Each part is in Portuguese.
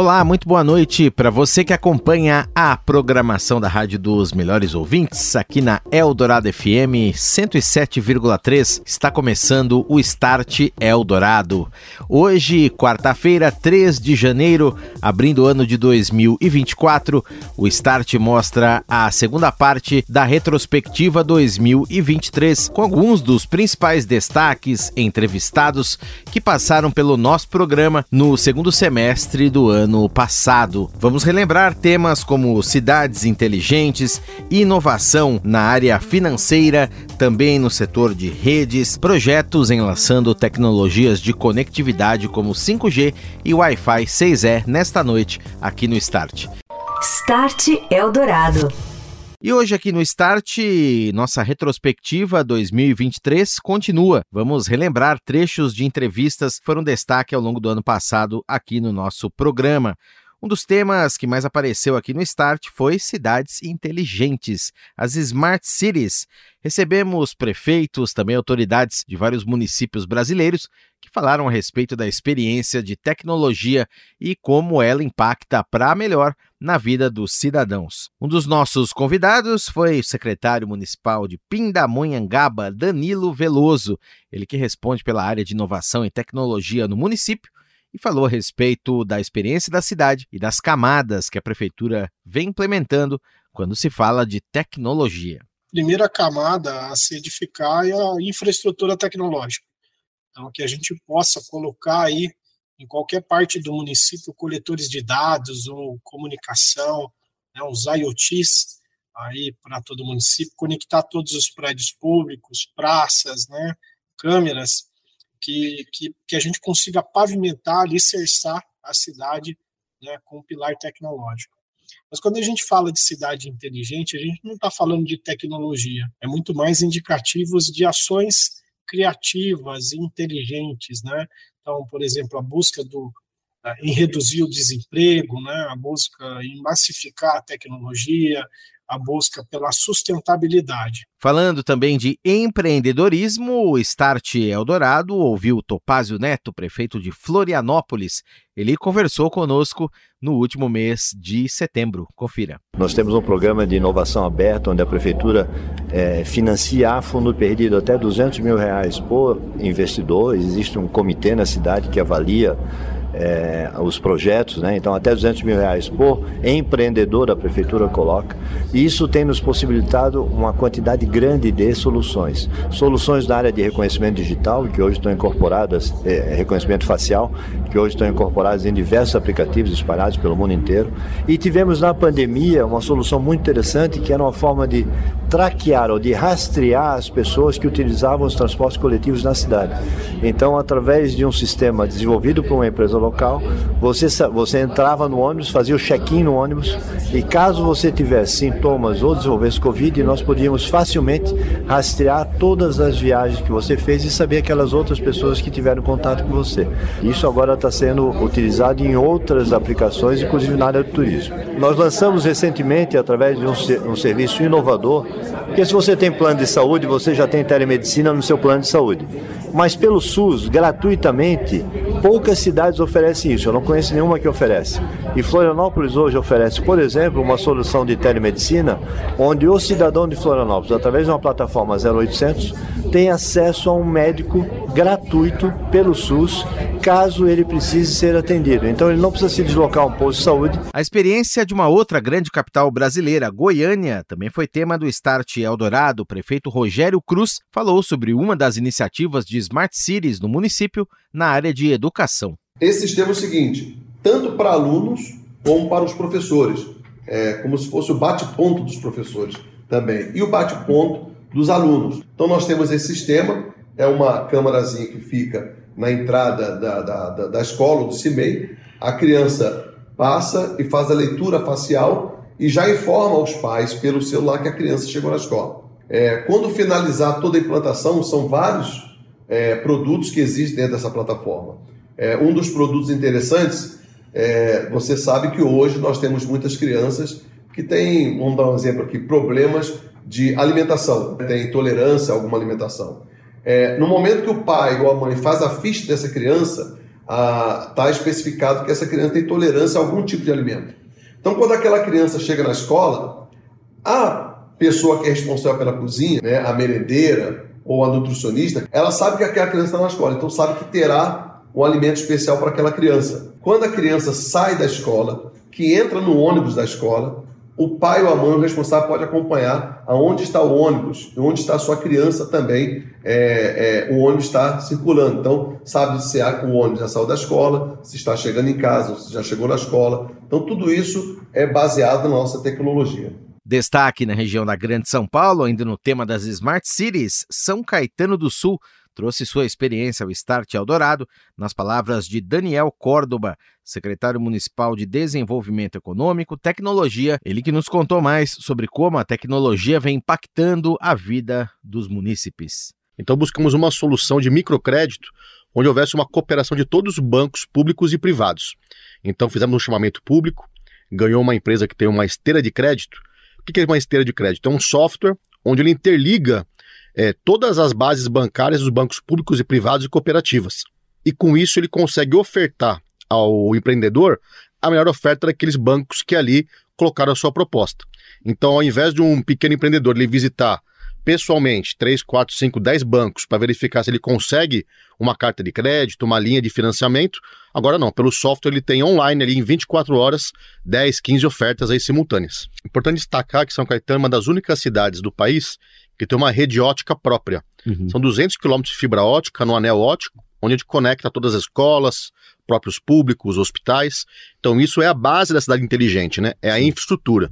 Olá, muito boa noite para você que acompanha a programação da Rádio dos Melhores Ouvintes aqui na Eldorado FM 107,3. Está começando o Start Eldorado. Hoje, quarta-feira, 3 de janeiro, abrindo o ano de 2024, o Start mostra a segunda parte da retrospectiva 2023 com alguns dos principais destaques entrevistados que passaram pelo nosso programa no segundo semestre do ano ano passado. Vamos relembrar temas como cidades inteligentes, inovação na área financeira, também no setor de redes, projetos enlaçando tecnologias de conectividade como 5G e Wi-Fi 6E nesta noite aqui no Start. Start Eldorado. E hoje aqui no Start, nossa retrospectiva 2023 continua. Vamos relembrar trechos de entrevistas que foram destaque ao longo do ano passado aqui no nosso programa. Um dos temas que mais apareceu aqui no Start foi cidades inteligentes, as Smart Cities. Recebemos prefeitos, também autoridades de vários municípios brasileiros que falaram a respeito da experiência de tecnologia e como ela impacta para melhor na vida dos cidadãos. Um dos nossos convidados foi o secretário municipal de Pindamonhangaba, Danilo Veloso, ele que responde pela área de inovação e tecnologia no município e falou a respeito da experiência da cidade e das camadas que a prefeitura vem implementando quando se fala de tecnologia primeira camada a se edificar é a infraestrutura tecnológica. Então, que a gente possa colocar aí em qualquer parte do município coletores de dados ou comunicação, né, os IoTs aí para todo o município, conectar todos os prédios públicos, praças, né, câmeras, que, que, que a gente consiga pavimentar, alicerçar a cidade né, com um pilar tecnológico. Mas quando a gente fala de cidade inteligente, a gente não está falando de tecnologia, é muito mais indicativos de ações criativas e inteligentes, né? Então, por exemplo, a busca do, em reduzir o desemprego, né? a busca em massificar a tecnologia, a busca pela sustentabilidade. Falando também de empreendedorismo, o Start Eldorado ouviu Topázio Neto, prefeito de Florianópolis. Ele conversou conosco no último mês de setembro. Confira. Nós temos um programa de inovação aberto, onde a prefeitura é, financia a fundo perdido até 200 mil reais por investidor. Existe um comitê na cidade que avalia é, os projetos, né? então até 200 mil reais por empreendedor a prefeitura coloca. E isso tem nos possibilitado uma quantidade grande de soluções. Soluções na área de reconhecimento digital, que hoje estão incorporadas, é, reconhecimento facial, que hoje estão incorporadas em diversos aplicativos espalhados pelo mundo inteiro. E tivemos na pandemia uma solução muito interessante, que era uma forma de traquear ou de rastrear as pessoas que utilizavam os transportes coletivos na cidade. Então, através de um sistema desenvolvido por uma empresa local, você, você entrava no ônibus, fazia o check-in no ônibus e caso você tivesse sintomas ou desenvolvesse Covid, nós podíamos facilmente rastrear todas as viagens que você fez e saber aquelas outras pessoas que tiveram contato com você. Isso agora está sendo utilizado em outras aplicações, inclusive na área do turismo. Nós lançamos recentemente, através de um, um serviço inovador, porque se você tem plano de saúde, você já tem telemedicina no seu plano de saúde. Mas pelo SUS, gratuitamente, poucas cidades isso. Eu não conheço nenhuma que oferece. E Florianópolis hoje oferece, por exemplo, uma solução de telemedicina, onde o cidadão de Florianópolis, através de uma plataforma 0800, tem acesso a um médico gratuito pelo SUS, caso ele precise ser atendido. Então ele não precisa se deslocar a um posto de saúde. A experiência de uma outra grande capital brasileira, Goiânia, também foi tema do Start Eldorado, o prefeito Rogério Cruz falou sobre uma das iniciativas de Smart Cities no município na área de educação. Esse sistema é o seguinte: tanto para alunos como para os professores, é como se fosse o bate-ponto dos professores também e o bate-ponto dos alunos. Então nós temos esse sistema, é uma câmarazinha que fica na entrada da, da, da, da escola, do CIMEI, a criança passa e faz a leitura facial e já informa os pais pelo celular que a criança chegou na escola. É, quando finalizar toda a implantação, são vários é, produtos que existem dentro dessa plataforma. É, um dos produtos interessantes, é, você sabe que hoje nós temos muitas crianças que têm, vamos dar um exemplo aqui, problemas de alimentação, tem intolerância a alguma alimentação. É, no momento que o pai ou a mãe faz a ficha dessa criança, está especificado que essa criança tem intolerância a algum tipo de alimento. Então, quando aquela criança chega na escola, a pessoa que é responsável pela cozinha, né, a merendeira ou a nutricionista, ela sabe que aquela criança está na escola, então sabe que terá um alimento especial para aquela criança. Quando a criança sai da escola, que entra no ônibus da escola, o pai ou a mãe, o responsável, pode acompanhar aonde está o ônibus, onde está a sua criança também, é, é, o ônibus está circulando. Então, sabe se o ônibus já saiu da escola, se está chegando em casa, se já chegou na escola. Então, tudo isso é baseado na nossa tecnologia. Destaque na região da Grande São Paulo, ainda no tema das Smart Cities, São Caetano do Sul trouxe sua experiência ao Start Eldorado, nas palavras de Daniel Córdoba, secretário municipal de Desenvolvimento Econômico, Tecnologia, ele que nos contou mais sobre como a tecnologia vem impactando a vida dos munícipes. Então buscamos uma solução de microcrédito onde houvesse uma cooperação de todos os bancos públicos e privados. Então fizemos um chamamento público, ganhou uma empresa que tem uma esteira de crédito. O que é uma esteira de crédito? É um software onde ele interliga é, todas as bases bancárias dos bancos públicos e privados e cooperativas. E com isso ele consegue ofertar ao empreendedor a melhor oferta daqueles bancos que ali colocaram a sua proposta. Então, ao invés de um pequeno empreendedor ele visitar pessoalmente 3, 4, 5, 10 bancos para verificar se ele consegue uma carta de crédito, uma linha de financiamento, agora não, pelo software ele tem online ali em 24 horas 10, 15 ofertas aí simultâneas. Importante destacar que São Caetano é uma das únicas cidades do país que tem uma rede ótica própria. Uhum. São 200 quilômetros de fibra ótica no anel ótico, onde a gente conecta todas as escolas, próprios públicos, hospitais. Então, isso é a base da cidade inteligente, né? É a infraestrutura.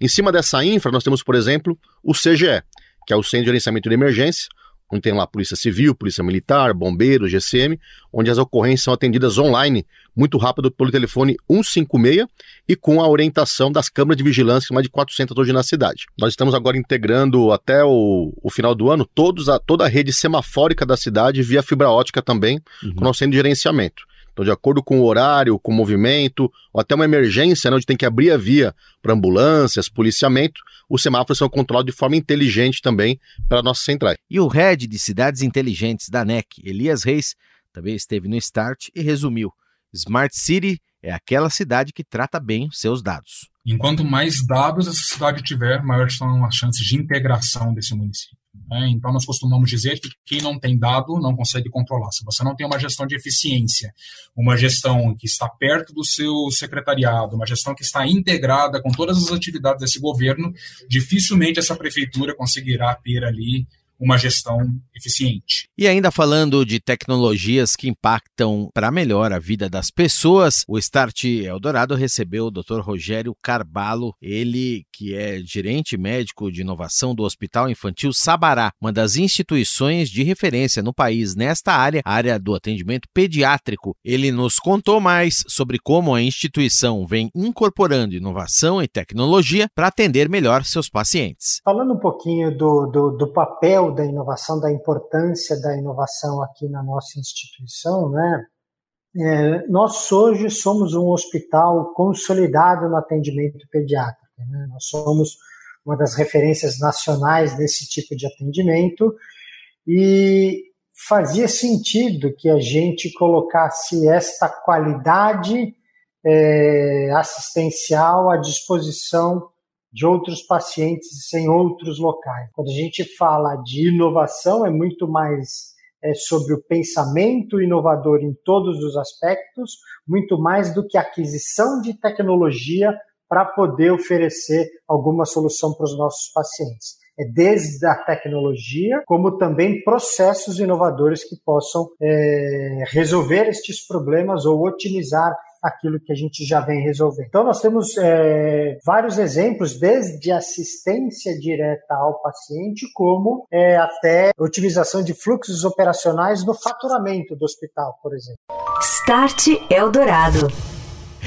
Em cima dessa infra, nós temos, por exemplo, o CGE, que é o Centro de Gerenciamento de Emergência, onde tem lá Polícia Civil, Polícia Militar, Bombeiros, GCM, onde as ocorrências são atendidas online, muito rápido pelo telefone 156 e com a orientação das câmaras de vigilância, mais de 400 hoje na cidade. Nós estamos agora integrando até o, o final do ano todos a, toda a rede semafórica da cidade via fibra ótica também, uhum. com o nosso centro de gerenciamento. Então, de acordo com o horário, com o movimento, ou até uma emergência, né, onde tem que abrir a via para ambulâncias, policiamento, os semáforos são controlados de forma inteligente também pela nossa central. E o head de cidades inteligentes da NEC, Elias Reis, também esteve no Start e resumiu: Smart City é aquela cidade que trata bem seus dados. Enquanto mais dados essa cidade tiver, maiores são as chances de integração desse município. Né? Então, nós costumamos dizer que quem não tem dado não consegue controlar. Se você não tem uma gestão de eficiência, uma gestão que está perto do seu secretariado, uma gestão que está integrada com todas as atividades desse governo, dificilmente essa prefeitura conseguirá ter ali uma gestão eficiente. E ainda falando de tecnologias que impactam para melhor a vida das pessoas, o Start Eldorado recebeu o Dr. Rogério Carbalo, ele que é gerente médico de inovação do Hospital Infantil Sabará, uma das instituições de referência no país nesta área, área do atendimento pediátrico. Ele nos contou mais sobre como a instituição vem incorporando inovação e tecnologia para atender melhor seus pacientes. Falando um pouquinho do, do, do papel da inovação, da importância da inovação aqui na nossa instituição, né? É, nós hoje somos um hospital consolidado no atendimento pediátrico. Né? Nós somos uma das referências nacionais desse tipo de atendimento e fazia sentido que a gente colocasse esta qualidade é, assistencial à disposição de outros pacientes em outros locais. Quando a gente fala de inovação, é muito mais é, sobre o pensamento inovador em todos os aspectos, muito mais do que aquisição de tecnologia para poder oferecer alguma solução para os nossos pacientes. é desde a tecnologia, como também processos inovadores que possam é, resolver estes problemas ou otimizar aquilo que a gente já vem resolvendo. Então, nós temos é, vários exemplos, desde assistência direta ao paciente, como é, até otimização de fluxos operacionais no faturamento do hospital, por exemplo. Start Eldorado.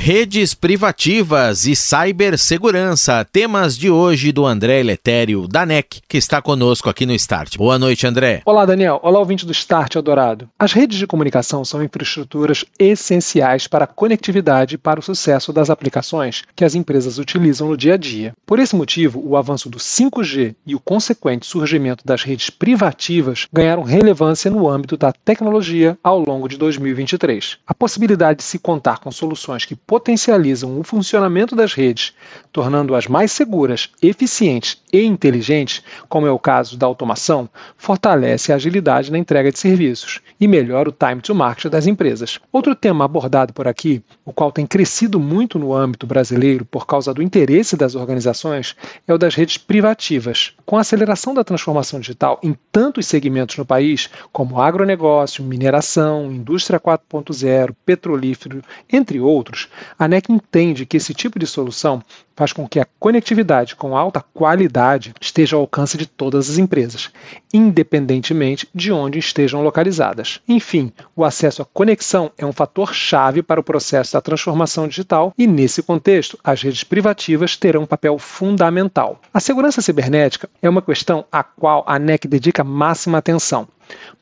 Redes privativas e cibersegurança, temas de hoje do André Letério, da NEC, que está conosco aqui no Start. Boa noite, André. Olá, Daniel. Olá, ouvinte do Start Eldorado. As redes de comunicação são infraestruturas essenciais para a conectividade e para o sucesso das aplicações que as empresas utilizam no dia a dia. Por esse motivo, o avanço do 5G e o consequente surgimento das redes privativas ganharam relevância no âmbito da tecnologia ao longo de 2023. A possibilidade de se contar com soluções que potencializam o funcionamento das redes, tornando-as mais seguras, eficientes e inteligentes, como é o caso da automação, fortalece a agilidade na entrega de serviços e melhora o time to market das empresas. Outro tema abordado por aqui, o qual tem crescido muito no âmbito brasileiro por causa do interesse das organizações, é o das redes privativas. Com a aceleração da transformação digital em tantos segmentos no país, como agronegócio, mineração, indústria 4.0, petrolífero, entre outros, a NEC entende que esse tipo de solução faz com que a conectividade com alta qualidade esteja ao alcance de todas as empresas, independentemente de onde estejam localizadas. Enfim, o acesso à conexão é um fator chave para o processo da transformação digital e, nesse contexto, as redes privativas terão um papel fundamental. A segurança cibernética é uma questão à qual a NEC dedica máxima atenção.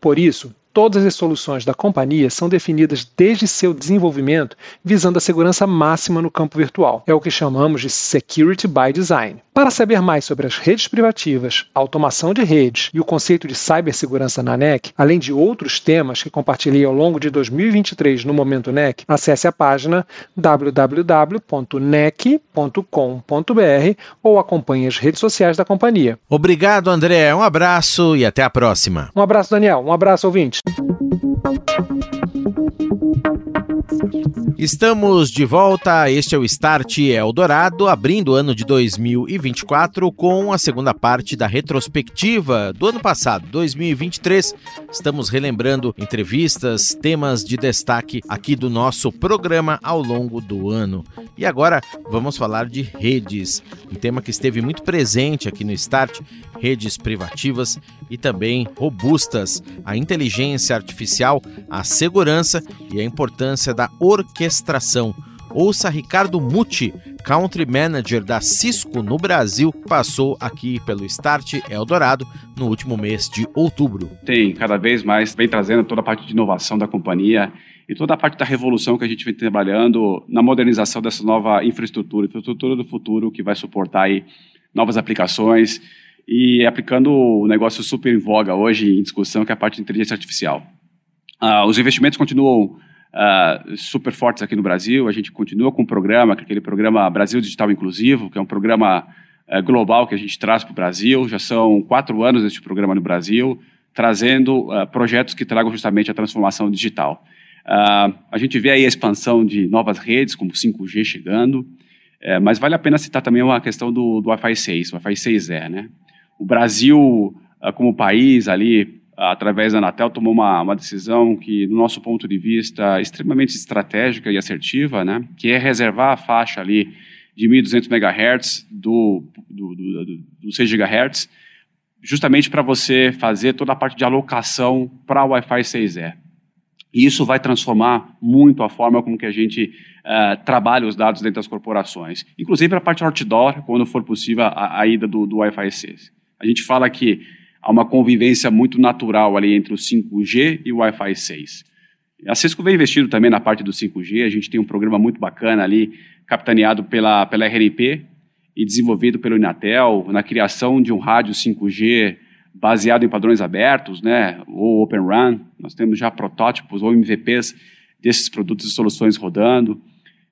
Por isso, Todas as soluções da companhia são definidas desde seu desenvolvimento visando a segurança máxima no campo virtual. É o que chamamos de Security by Design. Para saber mais sobre as redes privativas, automação de redes e o conceito de cibersegurança na NEC, além de outros temas que compartilhei ao longo de 2023 no Momento NEC, acesse a página www.nec.com.br ou acompanhe as redes sociais da companhia. Obrigado, André. Um abraço e até a próxima. Um abraço, Daniel. Um abraço, ouvinte. Estamos de volta, este é o Start Eldorado, abrindo o ano de 2024 com a segunda parte da retrospectiva do ano passado, 2023. Estamos relembrando entrevistas, temas de destaque aqui do nosso programa ao longo do ano. E agora vamos falar de redes, um tema que esteve muito presente aqui no Start, redes privativas e também robustas, a inteligência artificial, a segurança e a importância da orquestração. Ouça Ricardo Muti, Country Manager da Cisco no Brasil, passou aqui pelo Start Eldorado no último mês de outubro. Tem cada vez mais, vem trazendo toda a parte de inovação da companhia e toda a parte da revolução que a gente vem trabalhando na modernização dessa nova infraestrutura, infraestrutura do futuro que vai suportar aí novas aplicações e aplicando o negócio super em voga hoje em discussão, que é a parte de inteligência artificial. Uh, os investimentos continuam uh, super fortes aqui no Brasil. A gente continua com o programa, que é aquele programa Brasil Digital Inclusivo, que é um programa uh, global que a gente traz para o Brasil. Já são quatro anos deste programa no Brasil, trazendo projetos que tragam justamente a transformação digital. a gente vê aí a expansão de novas redes, como 5G chegando, eh, mas vale a pena citar também uma questão do, do Wi-Fi 6, Wi-Fi 6E, né? O Brasil, como país ali, através da Anatel, tomou uma, uma decisão que, do nosso ponto de vista, extremamente estratégica e assertiva, né, que é reservar a faixa ali de 1.200 MHz do, do, do, do, do 6 GHz, justamente para você fazer toda a parte de alocação para o Wi-Fi 6E. E isso vai transformar muito a forma como que a gente uh, trabalha os dados dentro das corporações. Inclusive para a parte outdoor, quando for possível a, a ida do, do Wi-Fi 6. A gente fala que há uma convivência muito natural ali entre o 5G e o Wi-Fi 6. A Cisco vem investindo também na parte do 5G, a gente tem um programa muito bacana ali, capitaneado pela, pela RNP e desenvolvido pelo Inatel, na criação de um rádio 5G baseado em padrões abertos, né, ou Open RAN. Nós temos já protótipos ou MVPs desses produtos e soluções rodando.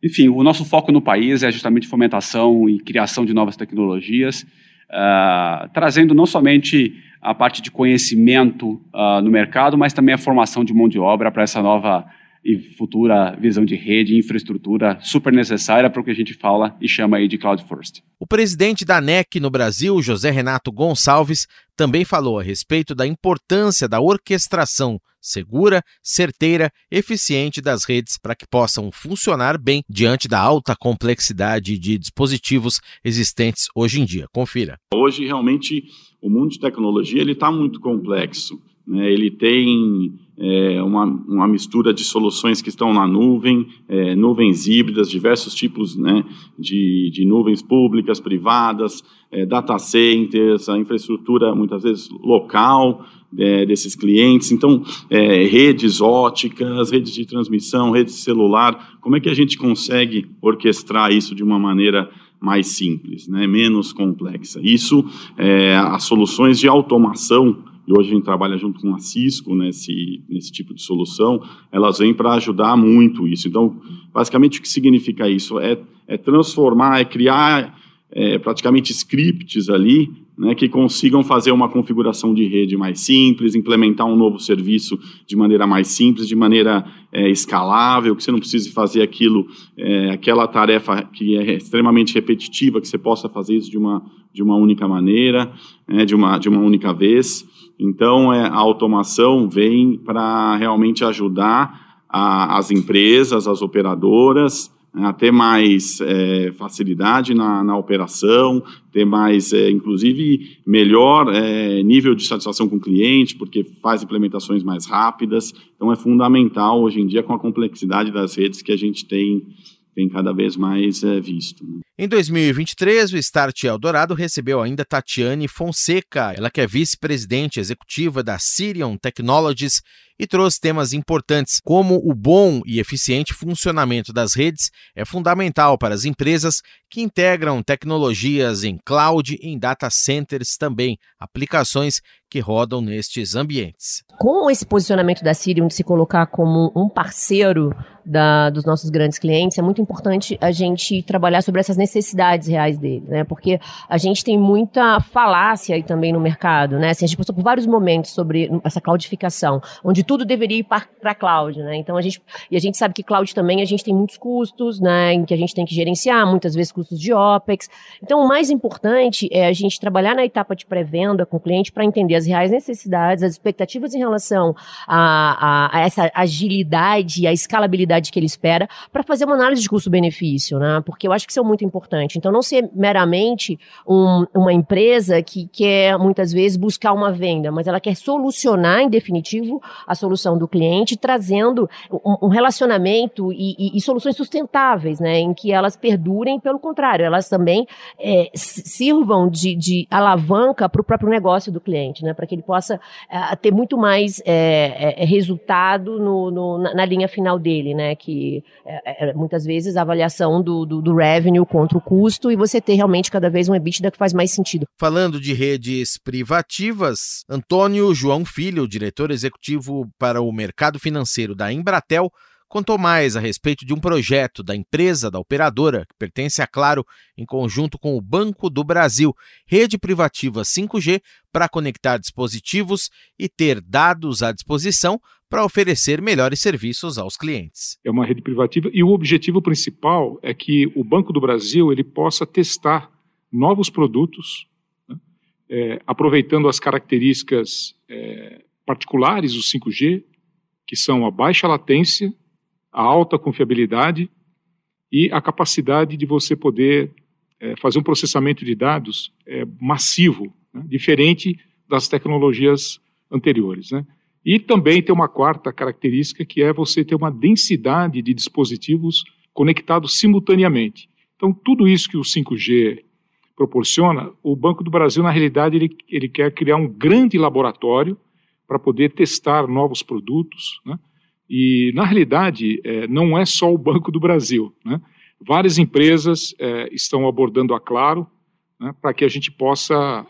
Enfim, o nosso foco no país é justamente fomentação e criação de novas tecnologias, uh, trazendo não somente a parte de conhecimento uh, no mercado, mas também a formação de mão de obra para essa nova e futura visão de rede infraestrutura super necessária para o que a gente fala e chama aí de Cloud First. O presidente da NEC no Brasil, José Renato Gonçalves, também falou a respeito da importância da orquestração segura, certeira, eficiente das redes para que possam funcionar bem diante da alta complexidade de dispositivos existentes hoje em dia. Confira. Hoje, realmente, o mundo de tecnologia ele está muito complexo. Né? Ele tem é, uma, uma, mistura de soluções que estão na nuvem, é, nuvens híbridas, diversos tipos né, de, de nuvens públicas, privadas, é, data centers, a infraestrutura muitas vezes local é, desses clientes. Então, é, redes óticas, redes de transmissão, redes celular. Como é que a gente consegue orquestrar isso de uma maneira mais simples, né, menos complexa? Isso, é, as soluções de automação e hoje a gente trabalha junto com a Cisco nesse, nesse tipo de solução, elas vêm para ajudar muito isso. Então, basicamente, o que significa isso? É, é transformar, é criar é, praticamente scripts ali né, que consigam fazer uma configuração de rede mais simples, implementar um novo serviço de maneira mais simples, de maneira é, escalável, que você não precise fazer aquilo, é, aquela tarefa que é extremamente repetitiva, que você possa fazer isso de uma, de uma única maneira, né, de, uma, de uma única vez. Então, é, a automação vem para realmente ajudar a, as empresas, as operadoras, né, a ter mais é, facilidade na, na, operação, ter mais, é, inclusive, melhor é, nível de satisfação com o cliente, porque faz implementações mais rápidas. Então, é fundamental hoje em dia, com a complexidade das redes que a gente tem tem cada vez mais é, visto. Né? Em 2023, o Start Eldorado recebeu ainda Tatiane Fonseca, ela que é vice-presidente executiva da Sirion Technologies e trouxe temas importantes, como o bom e eficiente funcionamento das redes é fundamental para as empresas que integram tecnologias em cloud em data centers também, aplicações que rodam nestes ambientes. Com esse posicionamento da Sirion de se colocar como um parceiro da, dos nossos grandes clientes, é muito importante a gente trabalhar sobre essas necessidades reais deles, né? Porque a gente tem muita falácia aí também no mercado, né? Assim, a gente passou por vários momentos sobre essa cloudificação, onde tudo deveria ir para cloud, né? Então a gente e a gente sabe que cloud também a gente tem muitos custos, né? Em que a gente tem que gerenciar, muitas vezes custos de opex. Então o mais importante é a gente trabalhar na etapa de pré-venda com o cliente para entender as reais necessidades, as expectativas em relação a, a, a essa agilidade e a escalabilidade que ele espera, para fazer uma análise de custo-benefício, né? Porque eu acho que isso é muito importante. Então não ser meramente um, uma empresa que quer muitas vezes buscar uma venda, mas ela quer solucionar em definitivo a solução do cliente, trazendo um, um relacionamento e, e, e, soluções sustentáveis, né, em que elas perdurem, pelo contrário, elas também é, sirvam de, de alavanca para o próprio negócio do cliente, né, para que ele possa é, ter muito mais é, é, é resultado no, no, na, na, linha final dele, né, que é, muitas vezes a avaliação do, do, do revenue contra o custo e você ter realmente cada vez um EBITDA que faz mais sentido. Falando de redes privativas, Antônio João Filho, diretor executivo para o mercado financeiro da Embratel, contou mais a respeito de um projeto da empresa, da operadora, que pertence a Claro, em conjunto com o Banco do Brasil, rede privativa 5G para conectar dispositivos e ter dados à disposição para oferecer melhores serviços aos clientes. É uma rede privativa e o objetivo principal é que o Banco do Brasil ele possa testar novos produtos, né, é, aproveitando as características é, particulares do 5G, que são a baixa latência, a alta confiabilidade e a capacidade de você poder é, fazer um processamento de dados é, massivo, né, diferente das tecnologias anteriores. Né? E também tem uma quarta característica que é você ter uma densidade de dispositivos conectados simultaneamente. Então, tudo isso que o 5G proporciona, o Banco do Brasil, na realidade, ele, ele quer criar um grande laboratório para poder testar novos produtos. Né? E, na realidade, é, não é só o Banco do Brasil. Né? Várias empresas é, estão abordando a Claro né, para que a gente possa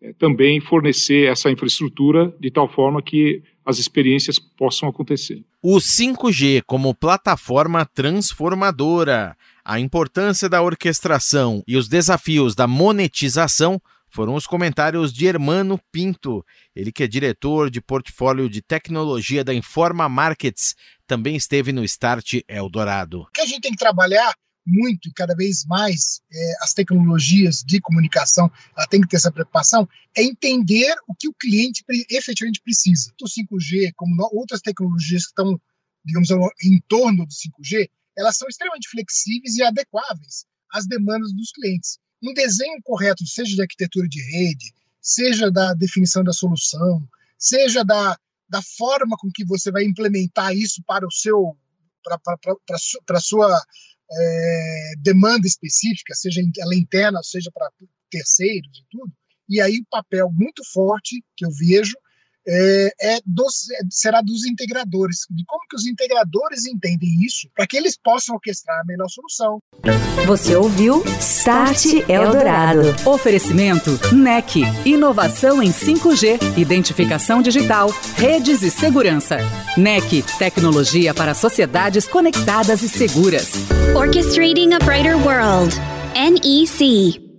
é, também fornecer essa infraestrutura de tal forma que as experiências possam acontecer. O 5G como plataforma transformadora, a importância da orquestração e os desafios da monetização foram os comentários de Hermano Pinto, ele que é diretor de portfólio de tecnologia da Informa Markets, também esteve no Start Eldorado. O que a gente tem que trabalhar muito e cada vez mais é, as tecnologias de comunicação, ela tem que ter essa preocupação, é entender o que o cliente efetivamente precisa. O 5G, como outras tecnologias que estão, digamos, em torno do 5G, elas são extremamente flexíveis e adequáveis às demandas dos clientes. Um desenho correto, seja de arquitetura de rede, seja da definição da solução, seja da, da forma com que você vai implementar isso para o seu para a sua é, demanda específica, seja ela interna, seja para terceiros e tudo. E aí o papel muito forte que eu vejo é, é dos, será dos integradores, de como que os integradores entendem isso, para que eles possam orquestrar a melhor solução. Você ouviu Start Eldorado. Oferecimento NEC, inovação em 5G, identificação digital, redes e segurança. NEC, tecnologia para sociedades conectadas e seguras. Orchestrating a Brighter World. NEC.